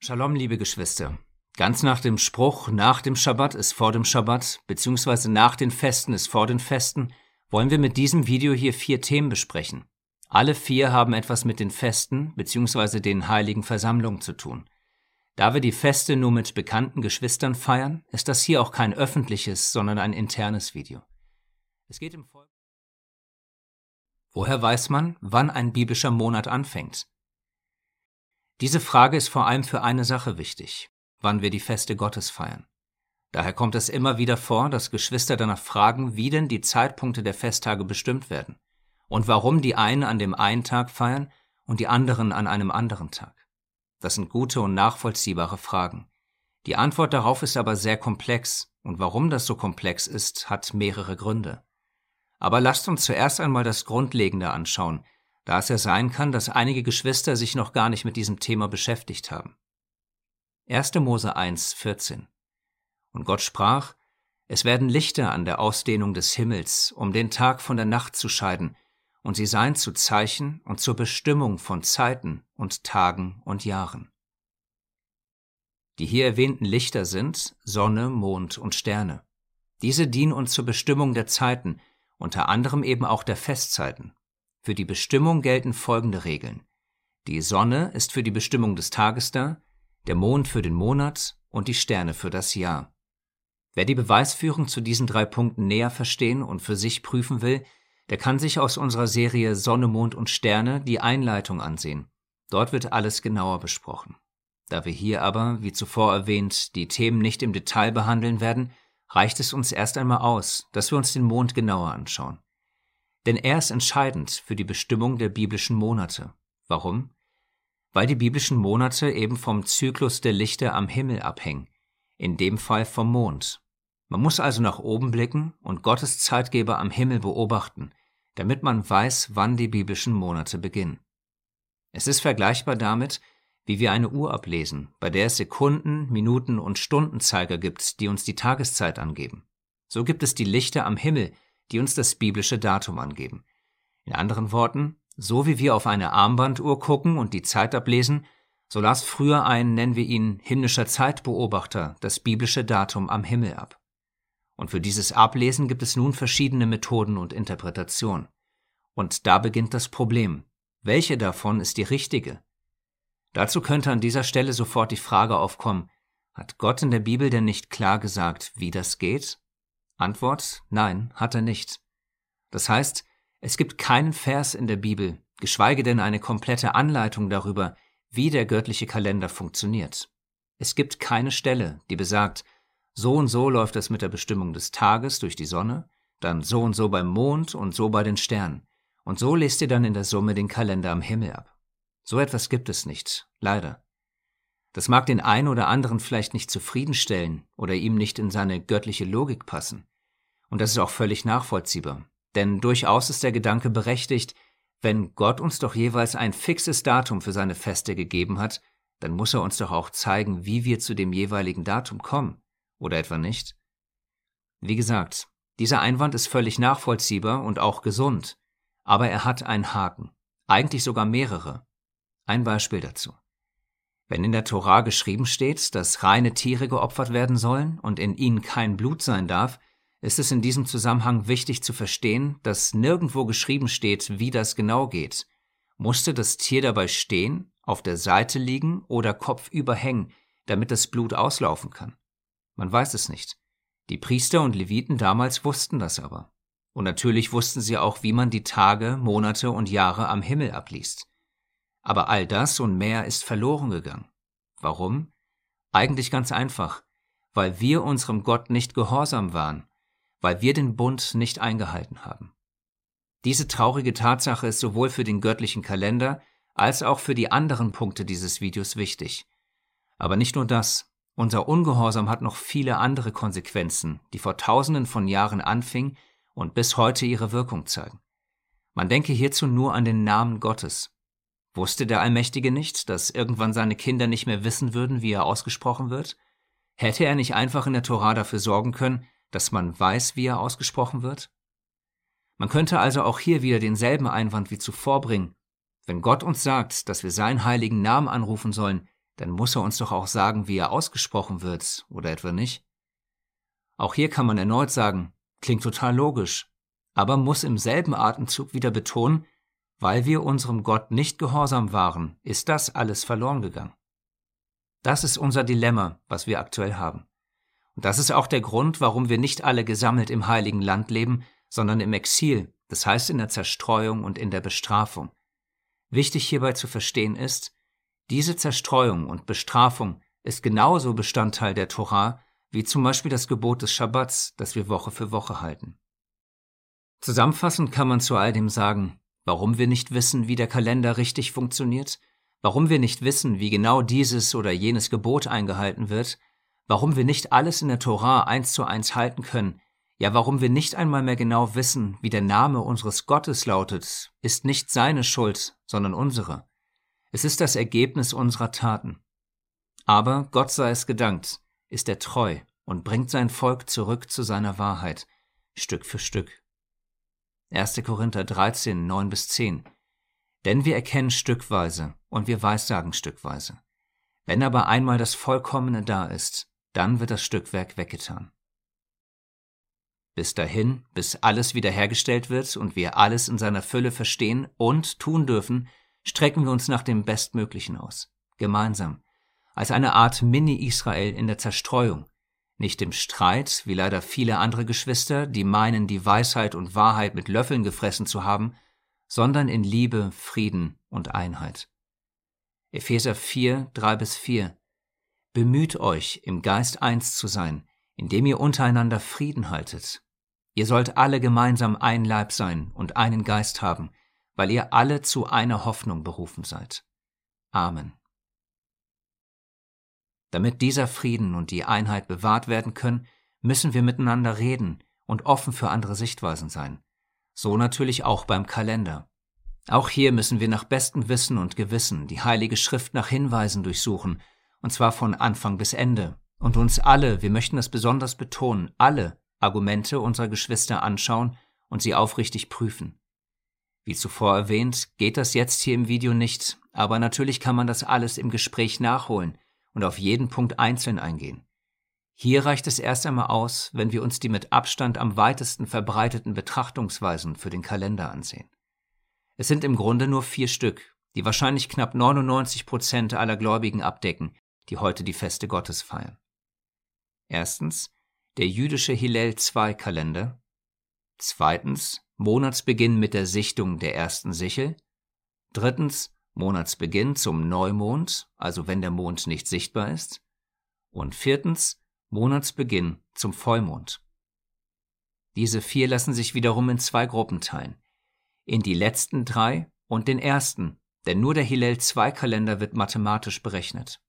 Shalom, liebe Geschwister. Ganz nach dem Spruch, nach dem Schabbat ist vor dem Schabbat, beziehungsweise nach den Festen ist vor den Festen, wollen wir mit diesem Video hier vier Themen besprechen. Alle vier haben etwas mit den Festen, beziehungsweise den heiligen Versammlungen zu tun. Da wir die Feste nur mit bekannten Geschwistern feiern, ist das hier auch kein öffentliches, sondern ein internes Video. Es geht im Folgenden. Woher weiß man, wann ein biblischer Monat anfängt? Diese Frage ist vor allem für eine Sache wichtig, wann wir die Feste Gottes feiern. Daher kommt es immer wieder vor, dass Geschwister danach fragen, wie denn die Zeitpunkte der Festtage bestimmt werden und warum die einen an dem einen Tag feiern und die anderen an einem anderen Tag. Das sind gute und nachvollziehbare Fragen. Die Antwort darauf ist aber sehr komplex, und warum das so komplex ist, hat mehrere Gründe. Aber lasst uns zuerst einmal das Grundlegende anschauen, da es ja sein kann, dass einige Geschwister sich noch gar nicht mit diesem Thema beschäftigt haben. 1. Mose 1, 14 Und Gott sprach, es werden Lichter an der Ausdehnung des Himmels, um den Tag von der Nacht zu scheiden, und sie seien zu Zeichen und zur Bestimmung von Zeiten und Tagen und Jahren. Die hier erwähnten Lichter sind Sonne, Mond und Sterne. Diese dienen uns zur Bestimmung der Zeiten, unter anderem eben auch der Festzeiten. Für die Bestimmung gelten folgende Regeln. Die Sonne ist für die Bestimmung des Tages da, der Mond für den Monat und die Sterne für das Jahr. Wer die Beweisführung zu diesen drei Punkten näher verstehen und für sich prüfen will, der kann sich aus unserer Serie Sonne, Mond und Sterne die Einleitung ansehen. Dort wird alles genauer besprochen. Da wir hier aber, wie zuvor erwähnt, die Themen nicht im Detail behandeln werden, reicht es uns erst einmal aus, dass wir uns den Mond genauer anschauen. Denn er ist entscheidend für die Bestimmung der biblischen Monate. Warum? Weil die biblischen Monate eben vom Zyklus der Lichter am Himmel abhängen, in dem Fall vom Mond. Man muss also nach oben blicken und Gottes Zeitgeber am Himmel beobachten, damit man weiß, wann die biblischen Monate beginnen. Es ist vergleichbar damit, wie wir eine Uhr ablesen, bei der es Sekunden, Minuten und Stundenzeiger gibt, die uns die Tageszeit angeben. So gibt es die Lichter am Himmel, die uns das biblische Datum angeben. In anderen Worten, so wie wir auf eine Armbanduhr gucken und die Zeit ablesen, so las früher ein, nennen wir ihn himmlischer Zeitbeobachter, das biblische Datum am Himmel ab. Und für dieses Ablesen gibt es nun verschiedene Methoden und Interpretationen. Und da beginnt das Problem. Welche davon ist die richtige? Dazu könnte an dieser Stelle sofort die Frage aufkommen, hat Gott in der Bibel denn nicht klar gesagt, wie das geht? Antwort Nein, hat er nicht. Das heißt, es gibt keinen Vers in der Bibel, geschweige denn eine komplette Anleitung darüber, wie der göttliche Kalender funktioniert. Es gibt keine Stelle, die besagt, so und so läuft es mit der Bestimmung des Tages durch die Sonne, dann so und so beim Mond und so bei den Sternen, und so lest ihr dann in der Summe den Kalender am Himmel ab. So etwas gibt es nicht, leider. Das mag den einen oder anderen vielleicht nicht zufriedenstellen oder ihm nicht in seine göttliche Logik passen. Und das ist auch völlig nachvollziehbar. Denn durchaus ist der Gedanke berechtigt, wenn Gott uns doch jeweils ein fixes Datum für seine Feste gegeben hat, dann muss er uns doch auch zeigen, wie wir zu dem jeweiligen Datum kommen. Oder etwa nicht? Wie gesagt, dieser Einwand ist völlig nachvollziehbar und auch gesund. Aber er hat einen Haken. Eigentlich sogar mehrere. Ein Beispiel dazu. Wenn in der Tora geschrieben steht, dass reine Tiere geopfert werden sollen und in ihnen kein Blut sein darf, ist es in diesem Zusammenhang wichtig zu verstehen, dass nirgendwo geschrieben steht, wie das genau geht. Musste das Tier dabei stehen, auf der Seite liegen oder kopfüber hängen, damit das Blut auslaufen kann? Man weiß es nicht. Die Priester und Leviten damals wussten das aber. Und natürlich wussten sie auch, wie man die Tage, Monate und Jahre am Himmel abliest. Aber all das und mehr ist verloren gegangen. Warum? Eigentlich ganz einfach, weil wir unserem Gott nicht gehorsam waren weil wir den Bund nicht eingehalten haben. Diese traurige Tatsache ist sowohl für den göttlichen Kalender als auch für die anderen Punkte dieses Videos wichtig. Aber nicht nur das, unser Ungehorsam hat noch viele andere Konsequenzen, die vor tausenden von Jahren anfingen und bis heute ihre Wirkung zeigen. Man denke hierzu nur an den Namen Gottes. Wusste der Allmächtige nicht, dass irgendwann seine Kinder nicht mehr wissen würden, wie er ausgesprochen wird? Hätte er nicht einfach in der Tora dafür sorgen können, dass man weiß, wie er ausgesprochen wird? Man könnte also auch hier wieder denselben Einwand wie zuvor bringen. Wenn Gott uns sagt, dass wir seinen heiligen Namen anrufen sollen, dann muss er uns doch auch sagen, wie er ausgesprochen wird, oder etwa nicht? Auch hier kann man erneut sagen, klingt total logisch, aber muss im selben Atemzug wieder betonen, weil wir unserem Gott nicht gehorsam waren, ist das alles verloren gegangen. Das ist unser Dilemma, was wir aktuell haben. Und das ist auch der Grund, warum wir nicht alle gesammelt im heiligen Land leben, sondern im Exil, das heißt in der Zerstreuung und in der Bestrafung. Wichtig hierbei zu verstehen ist, diese Zerstreuung und Bestrafung ist genauso Bestandteil der Torah wie zum Beispiel das Gebot des Schabbats, das wir Woche für Woche halten. Zusammenfassend kann man zu all dem sagen, warum wir nicht wissen, wie der Kalender richtig funktioniert, warum wir nicht wissen, wie genau dieses oder jenes Gebot eingehalten wird, warum wir nicht alles in der Torah eins zu eins halten können, ja warum wir nicht einmal mehr genau wissen, wie der Name unseres Gottes lautet, ist nicht seine Schuld, sondern unsere. Es ist das Ergebnis unserer Taten. Aber Gott sei es gedankt, ist er treu und bringt sein Volk zurück zu seiner Wahrheit, Stück für Stück. 1. Korinther 13, 9 bis 10. Denn wir erkennen stückweise und wir weissagen stückweise. Wenn aber einmal das Vollkommene da ist, dann wird das Stückwerk weggetan. Bis dahin, bis alles wiederhergestellt wird und wir alles in seiner Fülle verstehen und tun dürfen, strecken wir uns nach dem Bestmöglichen aus, gemeinsam, als eine Art Mini-Israel in der Zerstreuung, nicht im Streit, wie leider viele andere Geschwister, die meinen, die Weisheit und Wahrheit mit Löffeln gefressen zu haben, sondern in Liebe, Frieden und Einheit. Epheser 4, 3 bis 4 Bemüht euch, im Geist eins zu sein, indem ihr untereinander Frieden haltet. Ihr sollt alle gemeinsam ein Leib sein und einen Geist haben, weil ihr alle zu einer Hoffnung berufen seid. Amen. Damit dieser Frieden und die Einheit bewahrt werden können, müssen wir miteinander reden und offen für andere Sichtweisen sein. So natürlich auch beim Kalender. Auch hier müssen wir nach bestem Wissen und Gewissen die Heilige Schrift nach Hinweisen durchsuchen, und zwar von Anfang bis Ende, und uns alle, wir möchten das besonders betonen, alle Argumente unserer Geschwister anschauen und sie aufrichtig prüfen. Wie zuvor erwähnt, geht das jetzt hier im Video nicht, aber natürlich kann man das alles im Gespräch nachholen und auf jeden Punkt einzeln eingehen. Hier reicht es erst einmal aus, wenn wir uns die mit Abstand am weitesten verbreiteten Betrachtungsweisen für den Kalender ansehen. Es sind im Grunde nur vier Stück, die wahrscheinlich knapp 99 Prozent aller Gläubigen abdecken, die heute die Feste Gottes feiern. Erstens der jüdische Hillel-II-Kalender. Zweitens Monatsbeginn mit der Sichtung der ersten Sichel. Drittens Monatsbeginn zum Neumond, also wenn der Mond nicht sichtbar ist. Und viertens Monatsbeginn zum Vollmond. Diese vier lassen sich wiederum in zwei Gruppen teilen. In die letzten drei und den ersten, denn nur der Hillel-II-Kalender wird mathematisch berechnet.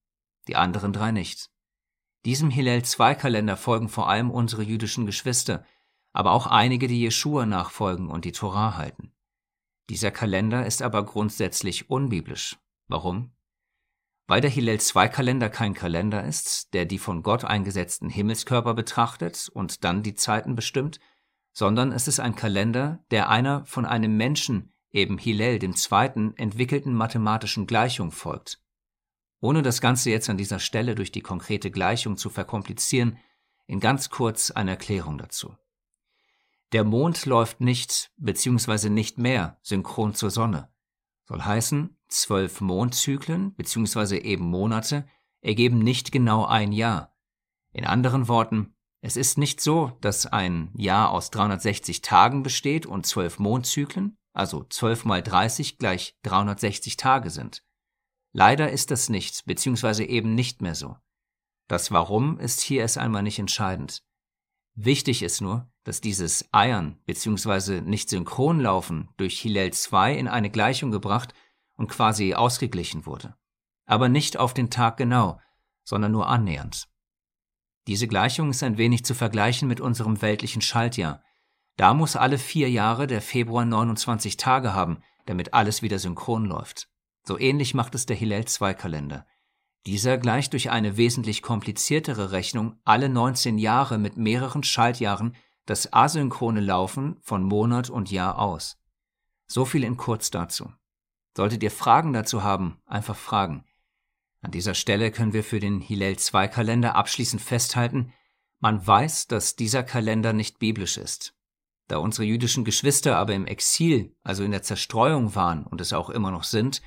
Die anderen drei nicht. Diesem Hillel-II-Kalender folgen vor allem unsere jüdischen Geschwister, aber auch einige, die Jeschua nachfolgen und die Torah halten. Dieser Kalender ist aber grundsätzlich unbiblisch. Warum? Weil der Hillel-II-Kalender kein Kalender ist, der die von Gott eingesetzten Himmelskörper betrachtet und dann die Zeiten bestimmt, sondern es ist ein Kalender, der einer von einem Menschen, eben Hillel dem Zweiten, entwickelten mathematischen Gleichung folgt. Ohne das Ganze jetzt an dieser Stelle durch die konkrete Gleichung zu verkomplizieren, in ganz kurz eine Erklärung dazu. Der Mond läuft nicht bzw. nicht mehr synchron zur Sonne. Soll heißen, zwölf Mondzyklen bzw. eben Monate ergeben nicht genau ein Jahr. In anderen Worten, es ist nicht so, dass ein Jahr aus 360 Tagen besteht und zwölf Mondzyklen, also zwölf mal 30 gleich 360 Tage sind. Leider ist das nicht bzw. eben nicht mehr so. Das Warum ist hier erst einmal nicht entscheidend. Wichtig ist nur, dass dieses Eiern bzw. nicht synchron laufen durch Hillel 2 in eine Gleichung gebracht und quasi ausgeglichen wurde. Aber nicht auf den Tag genau, sondern nur annähernd. Diese Gleichung ist ein wenig zu vergleichen mit unserem weltlichen Schaltjahr. Da muss alle vier Jahre der Februar 29 Tage haben, damit alles wieder synchron läuft. So ähnlich macht es der Hillel-II-Kalender. Dieser gleicht durch eine wesentlich kompliziertere Rechnung alle 19 Jahre mit mehreren Schaltjahren das asynchrone Laufen von Monat und Jahr aus. So viel in kurz dazu. Solltet ihr Fragen dazu haben, einfach fragen. An dieser Stelle können wir für den Hillel II Kalender abschließend festhalten, man weiß, dass dieser Kalender nicht biblisch ist. Da unsere jüdischen Geschwister aber im Exil, also in der Zerstreuung waren und es auch immer noch sind,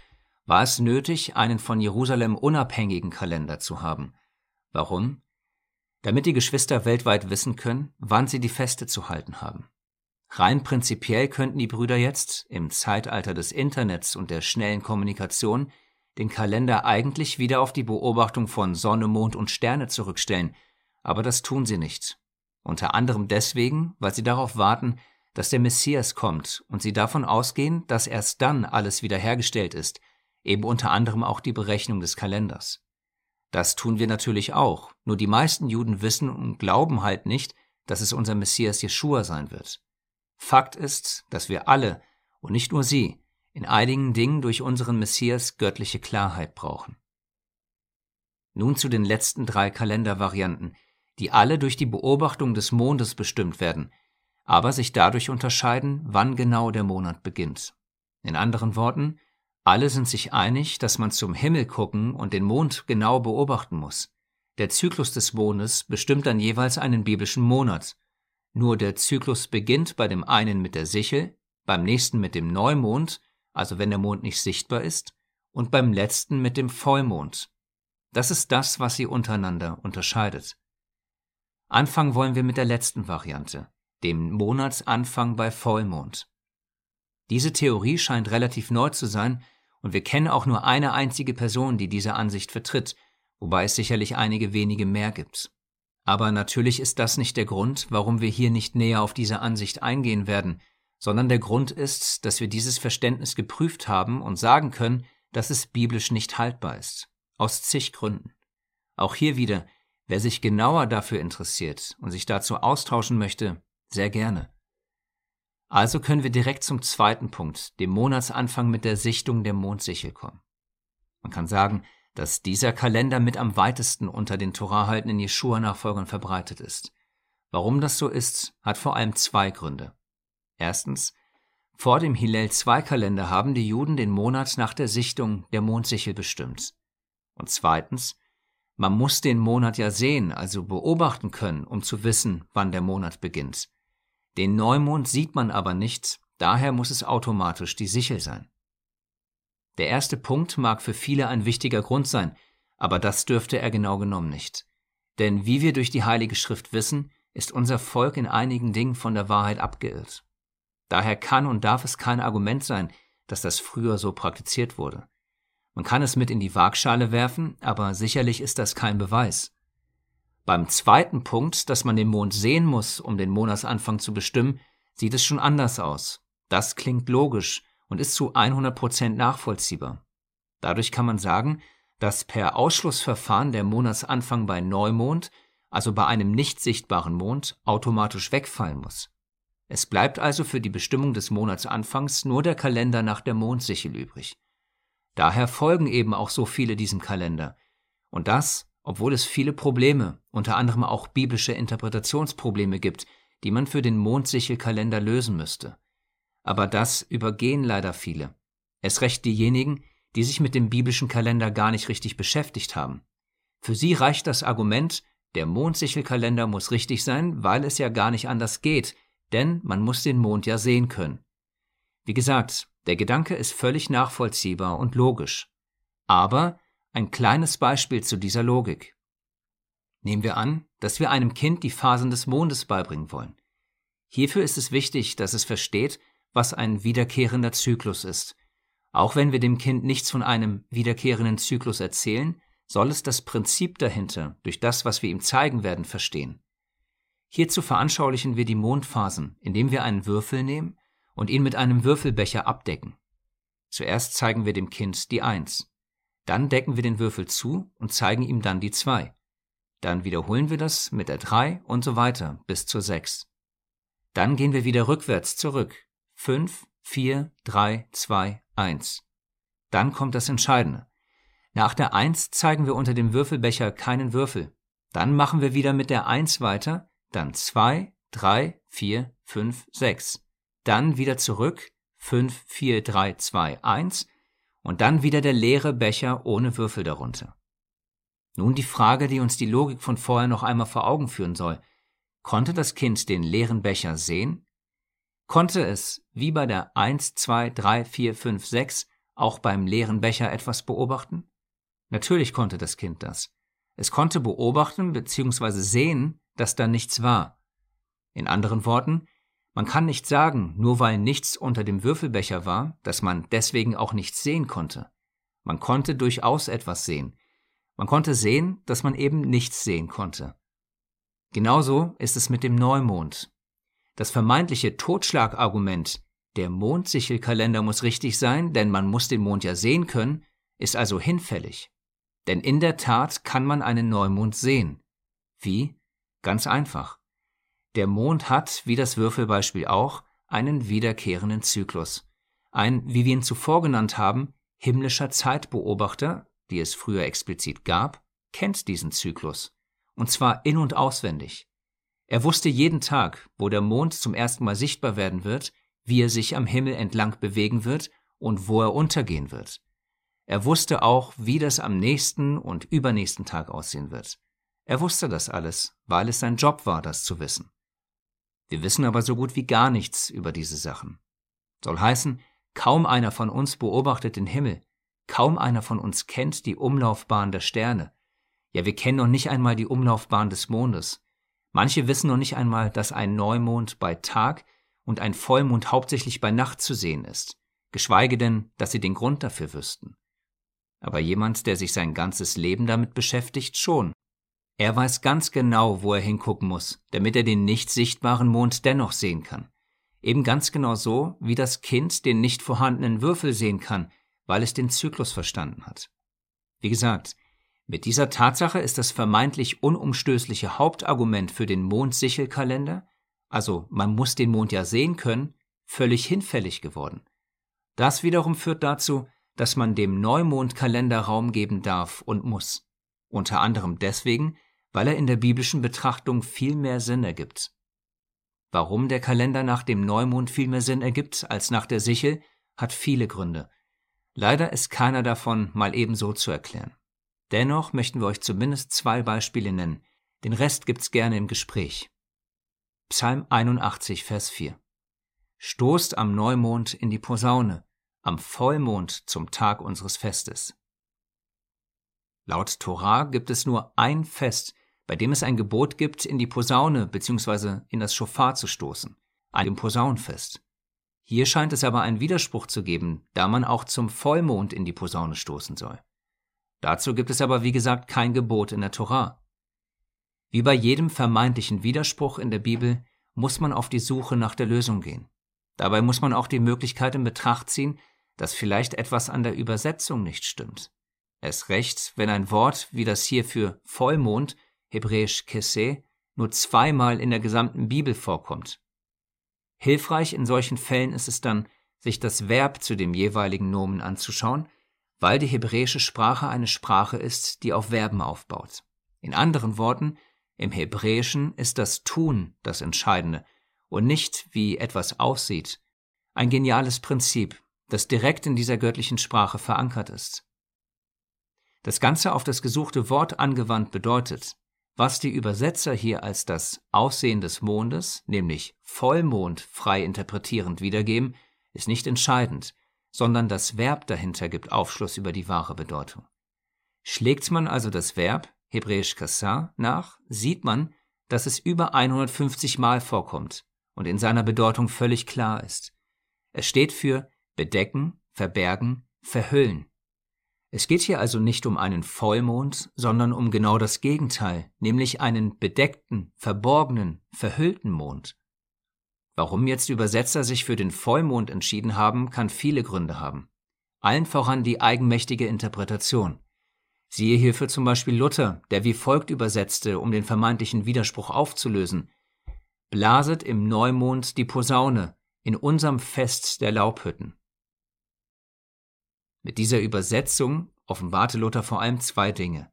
war es nötig, einen von Jerusalem unabhängigen Kalender zu haben. Warum? Damit die Geschwister weltweit wissen können, wann sie die Feste zu halten haben. Rein prinzipiell könnten die Brüder jetzt, im Zeitalter des Internets und der schnellen Kommunikation, den Kalender eigentlich wieder auf die Beobachtung von Sonne, Mond und Sterne zurückstellen, aber das tun sie nicht. Unter anderem deswegen, weil sie darauf warten, dass der Messias kommt und sie davon ausgehen, dass erst dann alles wiederhergestellt ist, eben unter anderem auch die Berechnung des Kalenders. Das tun wir natürlich auch, nur die meisten Juden wissen und glauben halt nicht, dass es unser Messias Jeschua sein wird. Fakt ist, dass wir alle, und nicht nur Sie, in einigen Dingen durch unseren Messias göttliche Klarheit brauchen. Nun zu den letzten drei Kalendervarianten, die alle durch die Beobachtung des Mondes bestimmt werden, aber sich dadurch unterscheiden, wann genau der Monat beginnt. In anderen Worten, alle sind sich einig, dass man zum Himmel gucken und den Mond genau beobachten muss. Der Zyklus des Mondes bestimmt dann jeweils einen biblischen Monat, nur der Zyklus beginnt bei dem einen mit der Sichel, beim nächsten mit dem Neumond, also wenn der Mond nicht sichtbar ist, und beim letzten mit dem Vollmond. Das ist das, was sie untereinander unterscheidet. Anfangen wollen wir mit der letzten Variante, dem Monatsanfang bei Vollmond. Diese Theorie scheint relativ neu zu sein, und wir kennen auch nur eine einzige Person, die diese Ansicht vertritt, wobei es sicherlich einige wenige mehr gibt. Aber natürlich ist das nicht der Grund, warum wir hier nicht näher auf diese Ansicht eingehen werden, sondern der Grund ist, dass wir dieses Verständnis geprüft haben und sagen können, dass es biblisch nicht haltbar ist. Aus zig Gründen. Auch hier wieder, wer sich genauer dafür interessiert und sich dazu austauschen möchte, sehr gerne. Also können wir direkt zum zweiten Punkt, dem Monatsanfang mit der Sichtung der Mondsichel kommen. Man kann sagen, dass dieser Kalender mit am weitesten unter den Torahhaltenden Jeschua-Nachfolgern verbreitet ist. Warum das so ist, hat vor allem zwei Gründe. Erstens, vor dem Hillel-II-Kalender haben die Juden den Monat nach der Sichtung der Mondsichel bestimmt. Und zweitens, man muss den Monat ja sehen, also beobachten können, um zu wissen, wann der Monat beginnt. Den Neumond sieht man aber nicht, daher muss es automatisch die Sichel sein. Der erste Punkt mag für viele ein wichtiger Grund sein, aber das dürfte er genau genommen nicht. Denn wie wir durch die Heilige Schrift wissen, ist unser Volk in einigen Dingen von der Wahrheit abgeirrt. Daher kann und darf es kein Argument sein, dass das früher so praktiziert wurde. Man kann es mit in die Waagschale werfen, aber sicherlich ist das kein Beweis. Beim zweiten Punkt, dass man den Mond sehen muss, um den Monatsanfang zu bestimmen, sieht es schon anders aus. Das klingt logisch, und ist zu 100% nachvollziehbar. Dadurch kann man sagen, dass per Ausschlussverfahren der Monatsanfang bei Neumond, also bei einem nicht sichtbaren Mond, automatisch wegfallen muss. Es bleibt also für die Bestimmung des Monatsanfangs nur der Kalender nach der Mondsichel übrig. Daher folgen eben auch so viele diesem Kalender. Und das, obwohl es viele Probleme, unter anderem auch biblische Interpretationsprobleme gibt, die man für den Mondsichelkalender lösen müsste. Aber das übergehen leider viele. Es recht diejenigen, die sich mit dem biblischen Kalender gar nicht richtig beschäftigt haben. Für sie reicht das Argument, der Mondsichelkalender muss richtig sein, weil es ja gar nicht anders geht, denn man muss den Mond ja sehen können. Wie gesagt, der Gedanke ist völlig nachvollziehbar und logisch. Aber ein kleines Beispiel zu dieser Logik. Nehmen wir an, dass wir einem Kind die Phasen des Mondes beibringen wollen. Hierfür ist es wichtig, dass es versteht, was ein wiederkehrender Zyklus ist. Auch wenn wir dem Kind nichts von einem wiederkehrenden Zyklus erzählen, soll es das Prinzip dahinter durch das, was wir ihm zeigen werden, verstehen. Hierzu veranschaulichen wir die Mondphasen, indem wir einen Würfel nehmen und ihn mit einem Würfelbecher abdecken. Zuerst zeigen wir dem Kind die Eins. Dann decken wir den Würfel zu und zeigen ihm dann die Zwei. Dann wiederholen wir das mit der Drei und so weiter bis zur Sechs. Dann gehen wir wieder rückwärts zurück 5, 4, 3, 2, 1. Dann kommt das Entscheidende. Nach der 1 zeigen wir unter dem Würfelbecher keinen Würfel. Dann machen wir wieder mit der 1 weiter, dann 2, 3, 4, 5, 6. Dann wieder zurück, 5, 4, 3, 2, 1 und dann wieder der leere Becher ohne Würfel darunter. Nun die Frage, die uns die Logik von vorher noch einmal vor Augen führen soll. Konnte das Kind den leeren Becher sehen? Konnte es, wie bei der 1, 2, 3, 4, 5, 6, auch beim leeren Becher etwas beobachten? Natürlich konnte das Kind das. Es konnte beobachten bzw. sehen, dass da nichts war. In anderen Worten, man kann nicht sagen, nur weil nichts unter dem Würfelbecher war, dass man deswegen auch nichts sehen konnte. Man konnte durchaus etwas sehen. Man konnte sehen, dass man eben nichts sehen konnte. Genauso ist es mit dem Neumond. Das vermeintliche Totschlagargument, der Mondsichelkalender muss richtig sein, denn man muss den Mond ja sehen können, ist also hinfällig. Denn in der Tat kann man einen Neumond sehen. Wie? Ganz einfach. Der Mond hat, wie das Würfelbeispiel auch, einen wiederkehrenden Zyklus. Ein, wie wir ihn zuvor genannt haben, himmlischer Zeitbeobachter, die es früher explizit gab, kennt diesen Zyklus. Und zwar in und auswendig. Er wusste jeden Tag, wo der Mond zum ersten Mal sichtbar werden wird, wie er sich am Himmel entlang bewegen wird und wo er untergehen wird. Er wusste auch, wie das am nächsten und übernächsten Tag aussehen wird. Er wusste das alles, weil es sein Job war, das zu wissen. Wir wissen aber so gut wie gar nichts über diese Sachen. Soll heißen, kaum einer von uns beobachtet den Himmel, kaum einer von uns kennt die Umlaufbahn der Sterne. Ja, wir kennen noch nicht einmal die Umlaufbahn des Mondes. Manche wissen noch nicht einmal, dass ein Neumond bei Tag und ein Vollmond hauptsächlich bei Nacht zu sehen ist, geschweige denn, dass sie den Grund dafür wüssten. Aber jemand, der sich sein ganzes Leben damit beschäftigt, schon. Er weiß ganz genau, wo er hingucken muss, damit er den nicht sichtbaren Mond dennoch sehen kann. Eben ganz genau so, wie das Kind den nicht vorhandenen Würfel sehen kann, weil es den Zyklus verstanden hat. Wie gesagt, mit dieser Tatsache ist das vermeintlich unumstößliche Hauptargument für den Mondsichelkalender, also man muss den Mond ja sehen können, völlig hinfällig geworden. Das wiederum führt dazu, dass man dem Neumondkalender Raum geben darf und muss. Unter anderem deswegen, weil er in der biblischen Betrachtung viel mehr Sinn ergibt. Warum der Kalender nach dem Neumond viel mehr Sinn ergibt als nach der Sichel, hat viele Gründe. Leider ist keiner davon mal ebenso zu erklären. Dennoch möchten wir euch zumindest zwei Beispiele nennen. Den Rest gibt's gerne im Gespräch. Psalm 81, Vers 4. Stoßt am Neumond in die Posaune, am Vollmond zum Tag unseres Festes. Laut Torah gibt es nur ein Fest, bei dem es ein Gebot gibt, in die Posaune bzw. in das Schofar zu stoßen, einem Posaunenfest. Hier scheint es aber einen Widerspruch zu geben, da man auch zum Vollmond in die Posaune stoßen soll. Dazu gibt es aber wie gesagt kein Gebot in der Torah. Wie bei jedem vermeintlichen Widerspruch in der Bibel muss man auf die Suche nach der Lösung gehen. Dabei muss man auch die Möglichkeit in Betracht ziehen, dass vielleicht etwas an der Übersetzung nicht stimmt. Es recht, wenn ein Wort wie das hier für Vollmond, hebräisch Kesse, nur zweimal in der gesamten Bibel vorkommt. Hilfreich in solchen Fällen ist es dann, sich das Verb zu dem jeweiligen Nomen anzuschauen, weil die hebräische Sprache eine Sprache ist, die auf Verben aufbaut. In anderen Worten, im Hebräischen ist das Tun das Entscheidende und nicht, wie etwas aussieht. Ein geniales Prinzip, das direkt in dieser göttlichen Sprache verankert ist. Das Ganze auf das gesuchte Wort angewandt bedeutet, was die Übersetzer hier als das Aussehen des Mondes, nämlich Vollmond frei interpretierend wiedergeben, ist nicht entscheidend, sondern das Verb dahinter gibt Aufschluss über die wahre Bedeutung. Schlägt man also das Verb, hebräisch kassar, nach, sieht man, dass es über 150 Mal vorkommt und in seiner Bedeutung völlig klar ist. Es steht für bedecken, verbergen, verhüllen. Es geht hier also nicht um einen Vollmond, sondern um genau das Gegenteil, nämlich einen bedeckten, verborgenen, verhüllten Mond. Warum jetzt Übersetzer sich für den Vollmond entschieden haben, kann viele Gründe haben. Allen voran die eigenmächtige Interpretation. Siehe hierfür zum Beispiel Luther, der wie folgt übersetzte, um den vermeintlichen Widerspruch aufzulösen. Blaset im Neumond die Posaune, in unserem Fest der Laubhütten. Mit dieser Übersetzung offenbarte Luther vor allem zwei Dinge.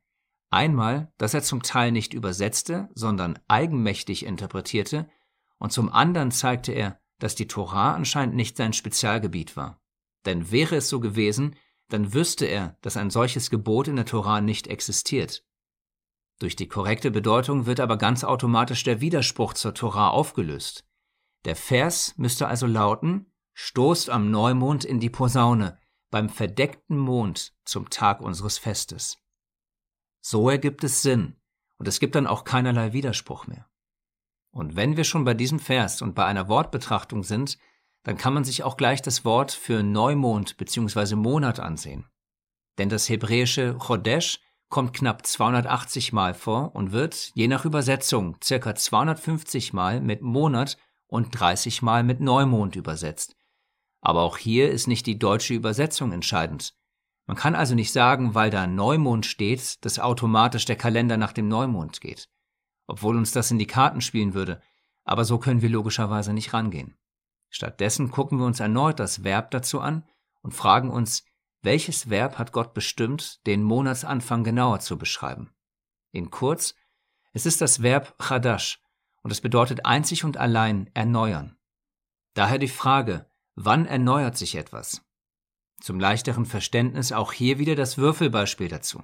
Einmal, dass er zum Teil nicht übersetzte, sondern eigenmächtig interpretierte, und zum anderen zeigte er, dass die Torah anscheinend nicht sein Spezialgebiet war. Denn wäre es so gewesen, dann wüsste er, dass ein solches Gebot in der Torah nicht existiert. Durch die korrekte Bedeutung wird aber ganz automatisch der Widerspruch zur Tora aufgelöst. Der Vers müsste also lauten, stoßt am Neumond in die Posaune, beim verdeckten Mond zum Tag unseres Festes. So ergibt es Sinn, und es gibt dann auch keinerlei Widerspruch mehr. Und wenn wir schon bei diesem Vers und bei einer Wortbetrachtung sind, dann kann man sich auch gleich das Wort für Neumond bzw. Monat ansehen. Denn das hebräische Chodesh kommt knapp 280 Mal vor und wird, je nach Übersetzung, circa 250 Mal mit Monat und 30 Mal mit Neumond übersetzt. Aber auch hier ist nicht die deutsche Übersetzung entscheidend. Man kann also nicht sagen, weil da Neumond steht, dass automatisch der Kalender nach dem Neumond geht. Obwohl uns das in die Karten spielen würde, aber so können wir logischerweise nicht rangehen. Stattdessen gucken wir uns erneut das Verb dazu an und fragen uns, welches Verb hat Gott bestimmt, den Monatsanfang genauer zu beschreiben? In kurz, es ist das Verb chadash und es bedeutet einzig und allein erneuern. Daher die Frage, wann erneuert sich etwas? Zum leichteren Verständnis auch hier wieder das Würfelbeispiel dazu.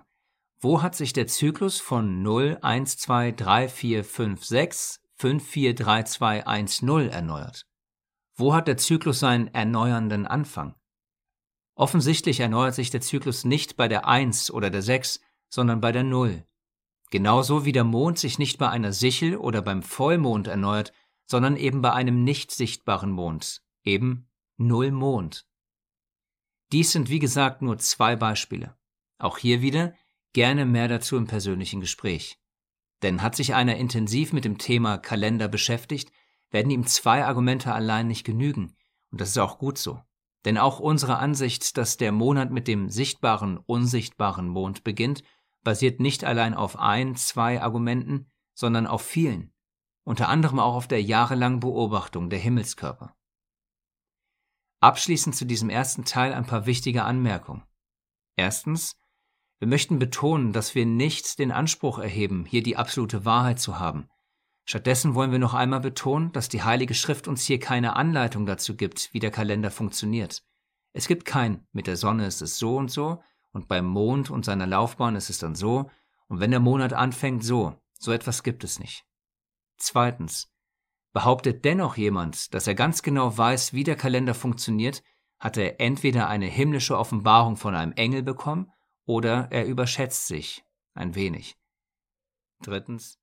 Wo hat sich der Zyklus von 0, 1, 2, 3, 4, 5, 6, 5, 4, 3, 2, 1, 0 erneuert? Wo hat der Zyklus seinen erneuernden Anfang? Offensichtlich erneuert sich der Zyklus nicht bei der 1 oder der 6, sondern bei der 0. Genauso wie der Mond sich nicht bei einer Sichel oder beim Vollmond erneuert, sondern eben bei einem nicht sichtbaren Mond, eben Null Mond. Dies sind wie gesagt nur zwei Beispiele. Auch hier wieder gerne mehr dazu im persönlichen Gespräch. Denn hat sich einer intensiv mit dem Thema Kalender beschäftigt, werden ihm zwei Argumente allein nicht genügen, und das ist auch gut so. Denn auch unsere Ansicht, dass der Monat mit dem sichtbaren, unsichtbaren Mond beginnt, basiert nicht allein auf ein, zwei Argumenten, sondern auf vielen, unter anderem auch auf der jahrelangen Beobachtung der Himmelskörper. Abschließend zu diesem ersten Teil ein paar wichtige Anmerkungen. Erstens, wir möchten betonen, dass wir nicht den Anspruch erheben, hier die absolute Wahrheit zu haben, Stattdessen wollen wir noch einmal betonen, dass die Heilige Schrift uns hier keine Anleitung dazu gibt, wie der Kalender funktioniert. Es gibt kein, mit der Sonne ist es so und so, und beim Mond und seiner Laufbahn ist es dann so, und wenn der Monat anfängt so, so etwas gibt es nicht. Zweitens, behauptet dennoch jemand, dass er ganz genau weiß, wie der Kalender funktioniert, hat er entweder eine himmlische Offenbarung von einem Engel bekommen, oder er überschätzt sich ein wenig. Drittens,